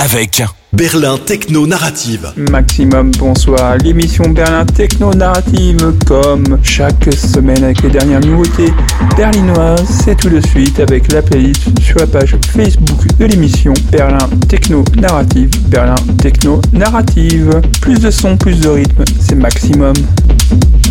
Avec Berlin Techno Narrative. Maximum, bonsoir. L'émission Berlin Techno Narrative, comme chaque semaine avec les dernières nouveautés berlinoises, c'est tout de suite avec la playlist sur la page Facebook de l'émission Berlin Techno Narrative. Berlin Techno Narrative. Plus de son, plus de rythme, c'est maximum. Maximum,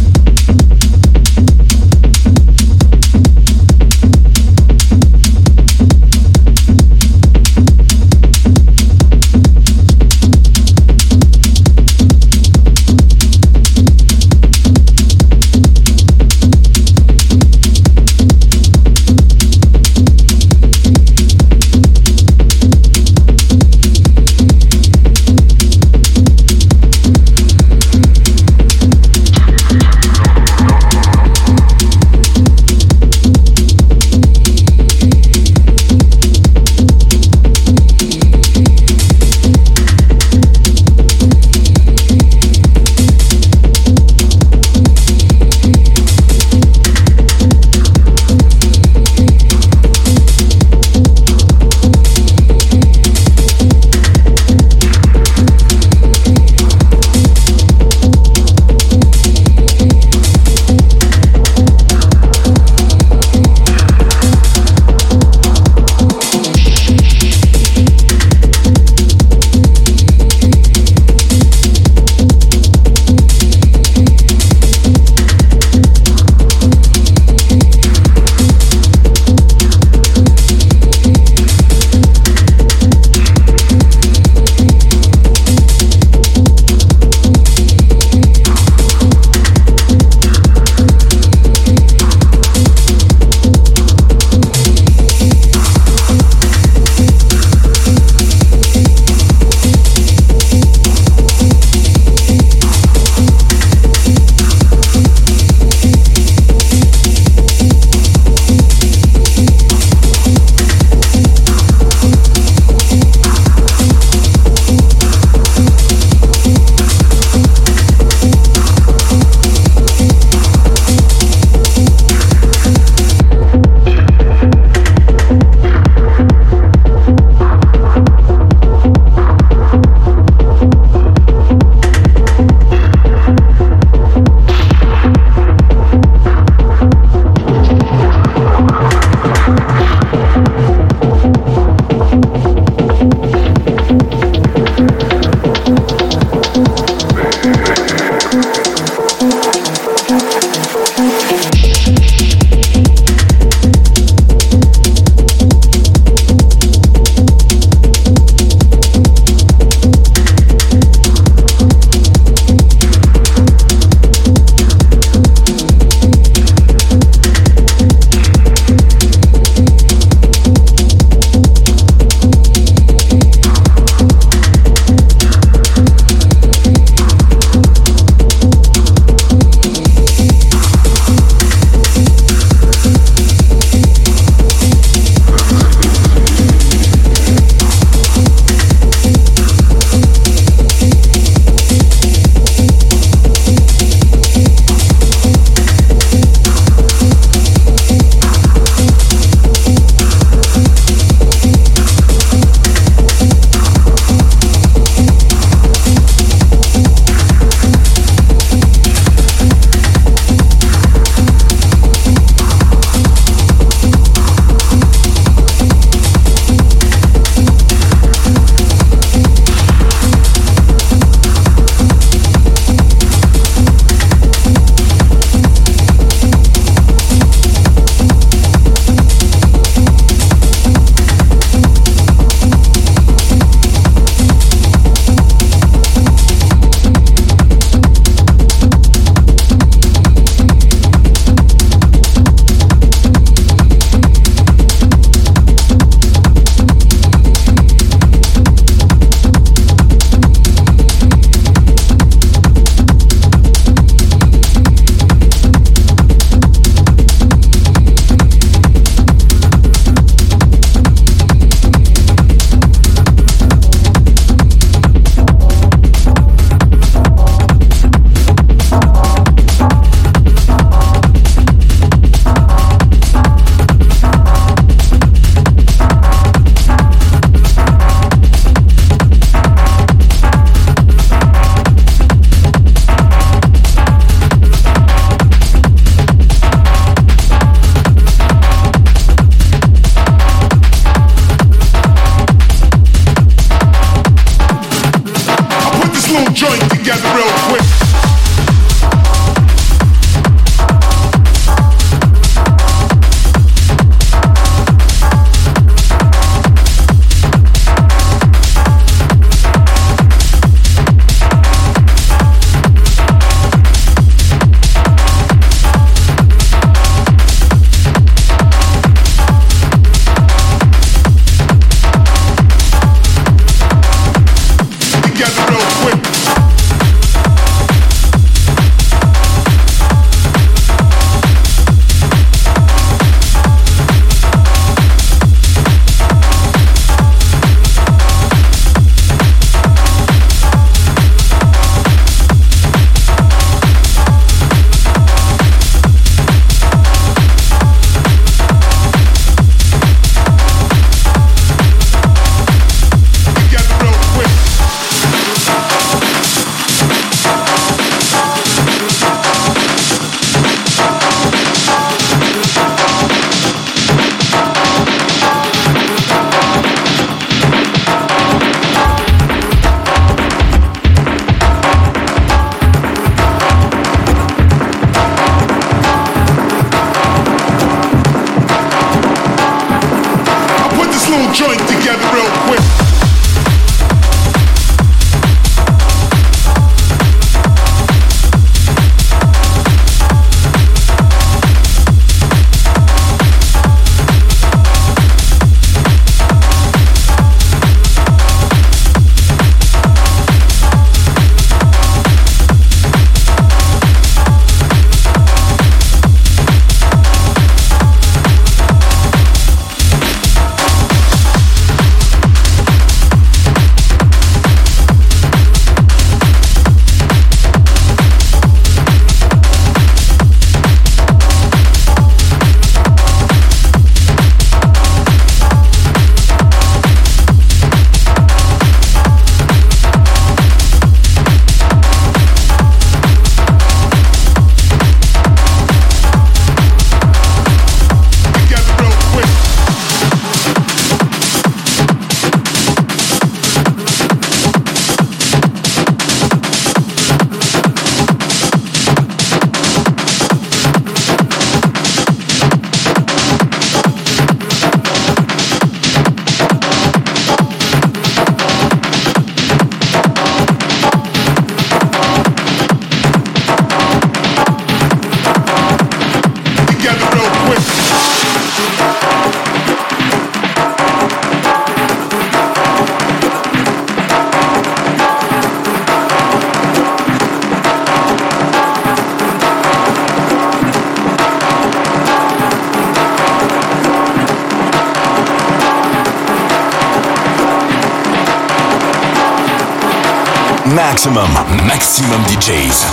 maximum DJs.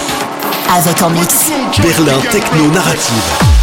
Avec en mix. Berlin Techno Narrative.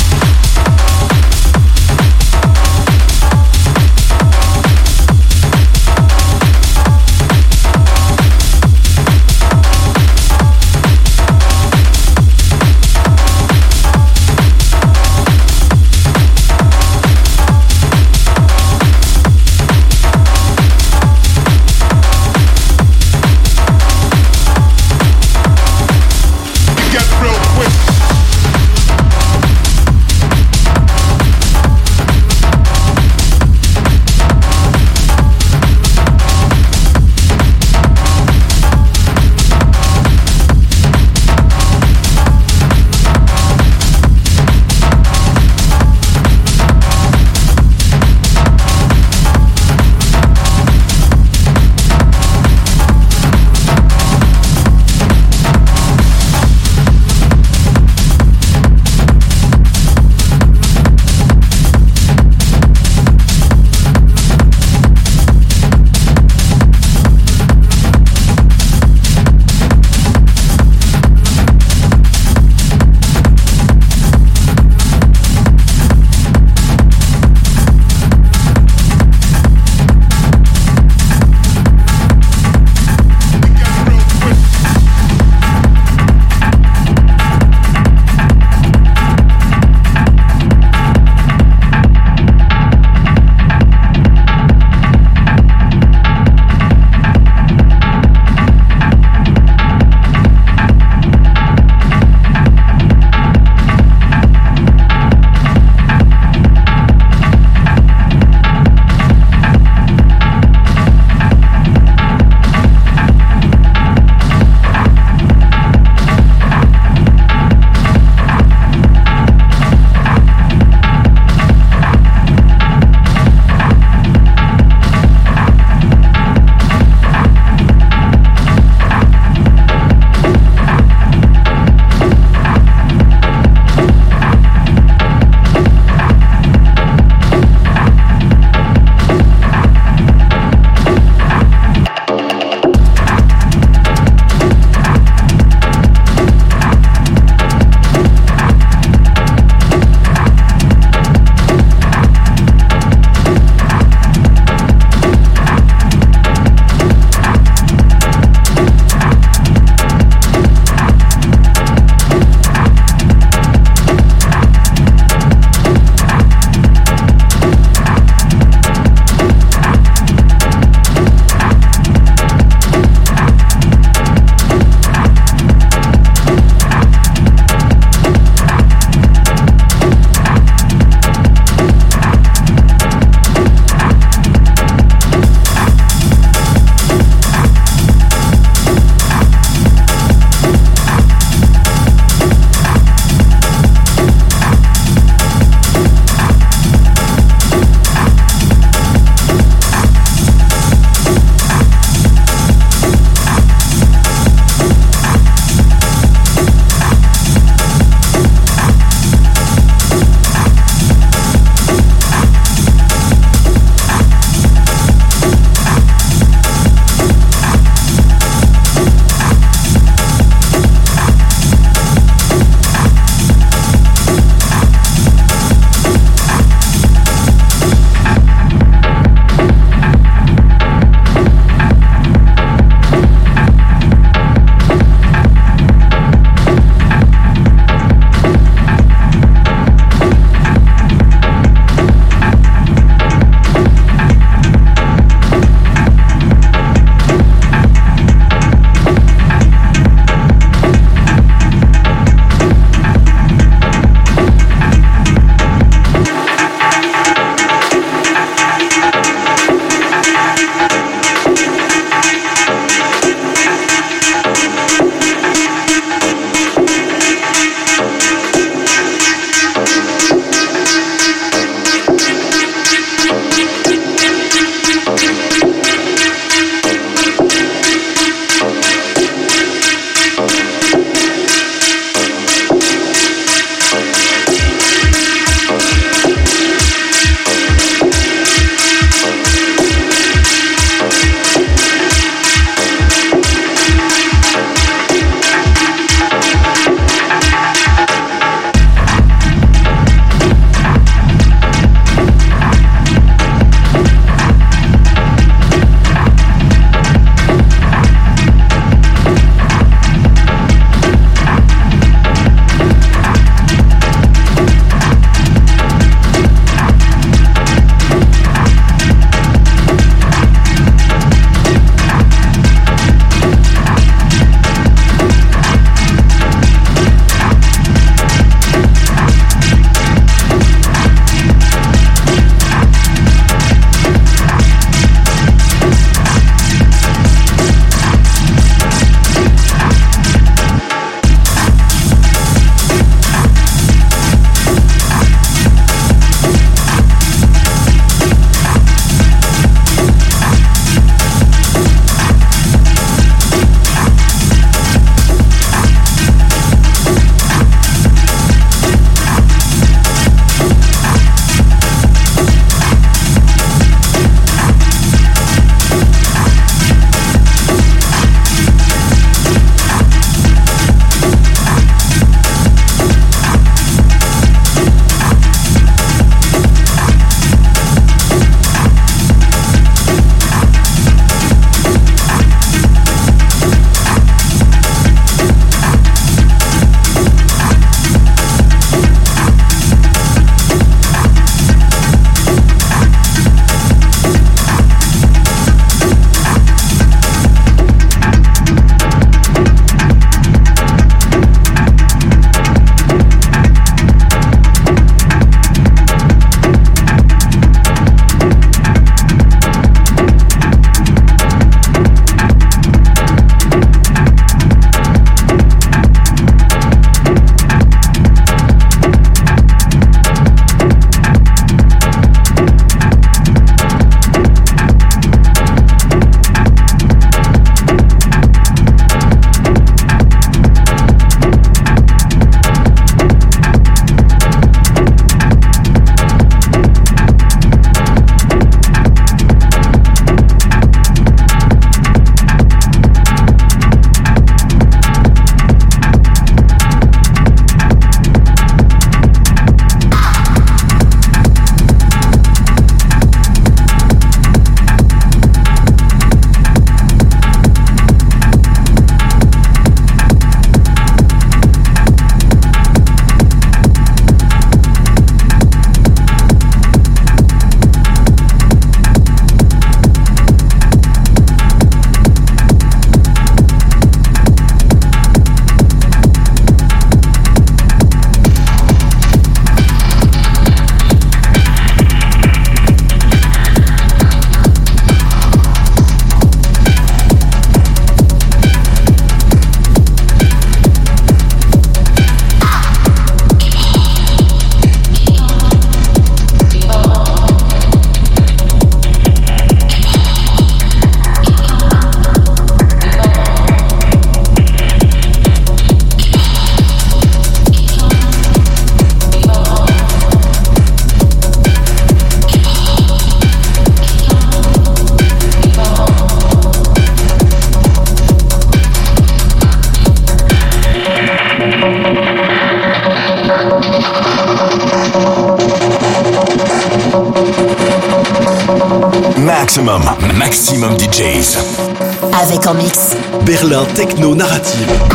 Berlin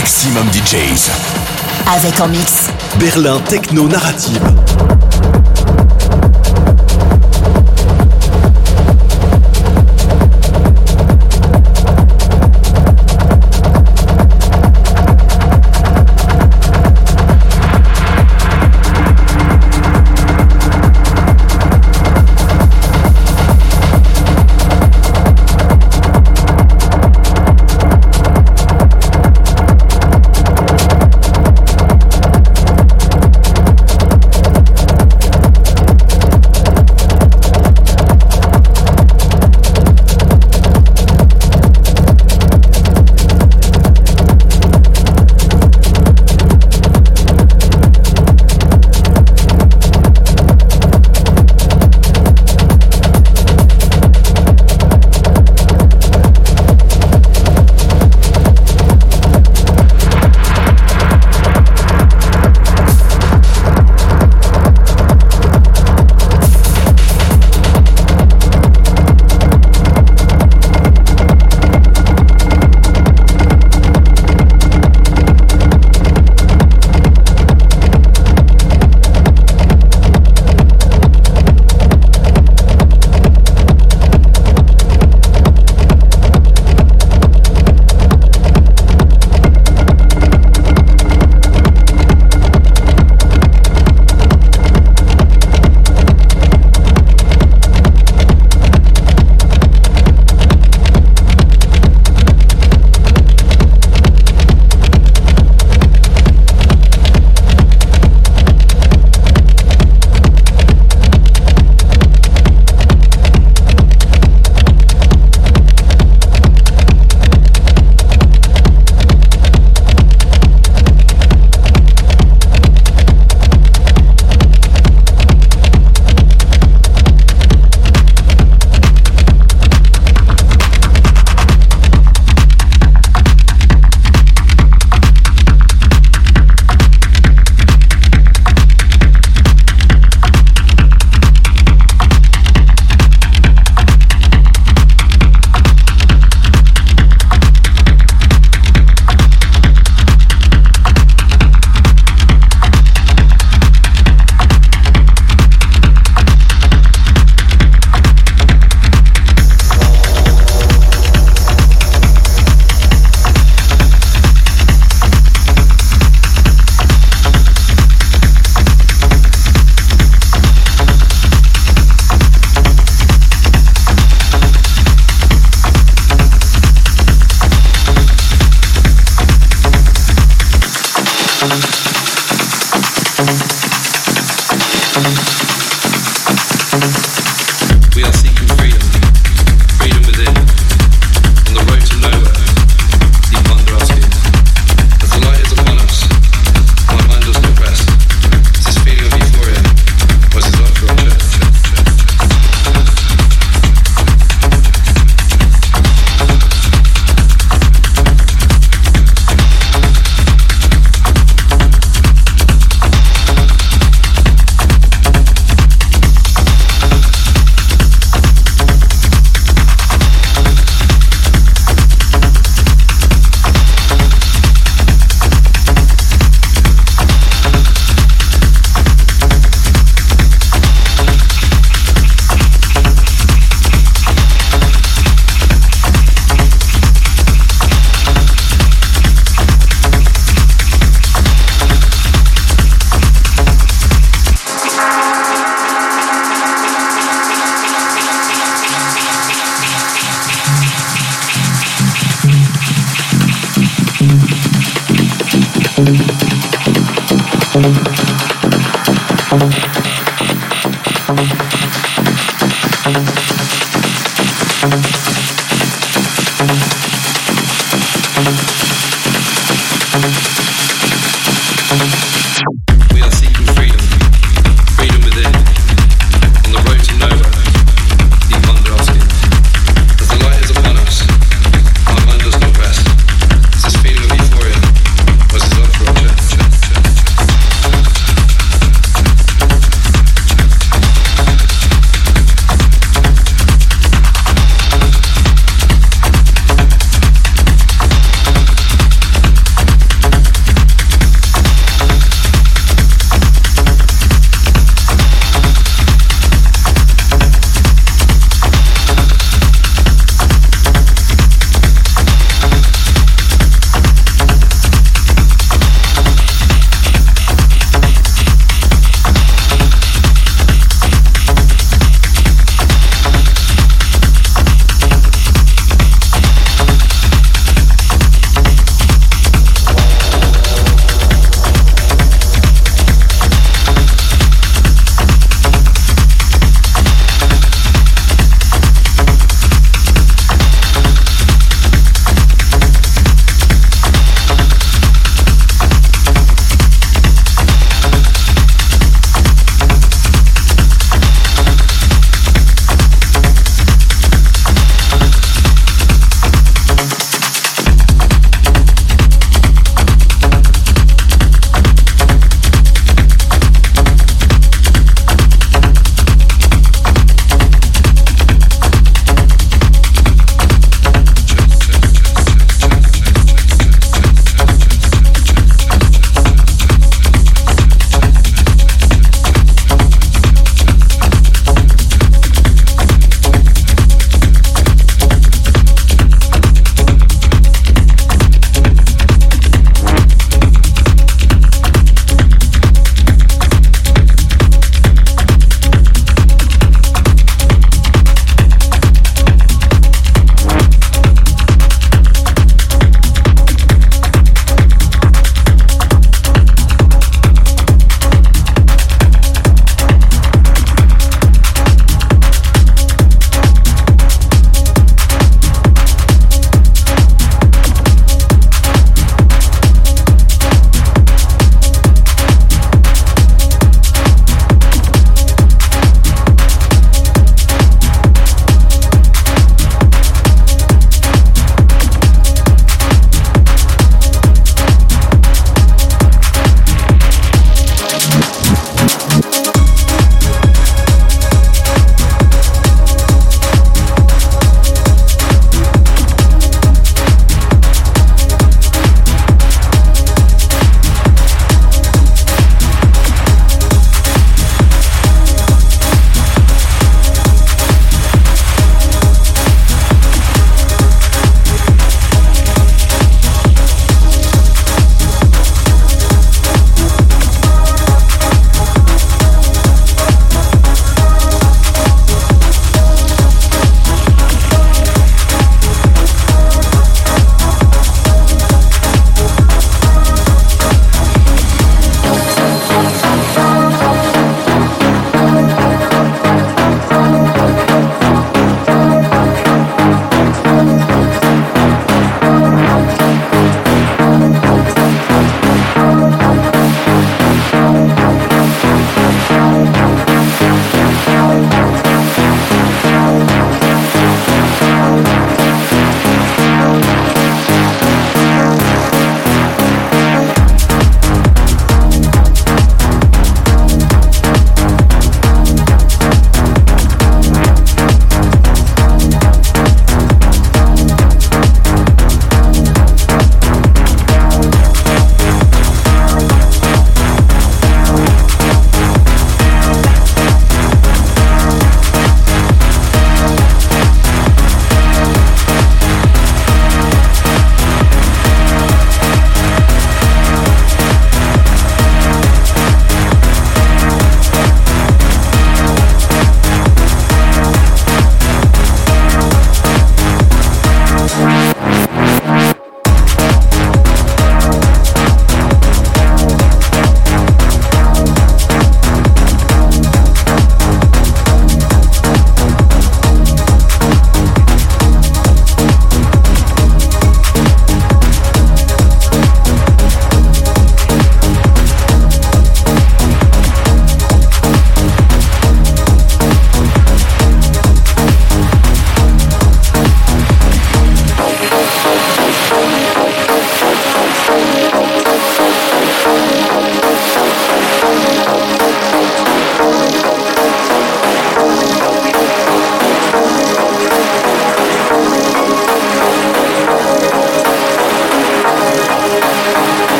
maximum DJs. Avec en mix. Berlin Techno Narrative.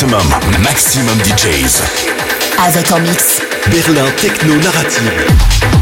Maximum, maximum DJs. Avec en mix. Berlin Techno Narrative.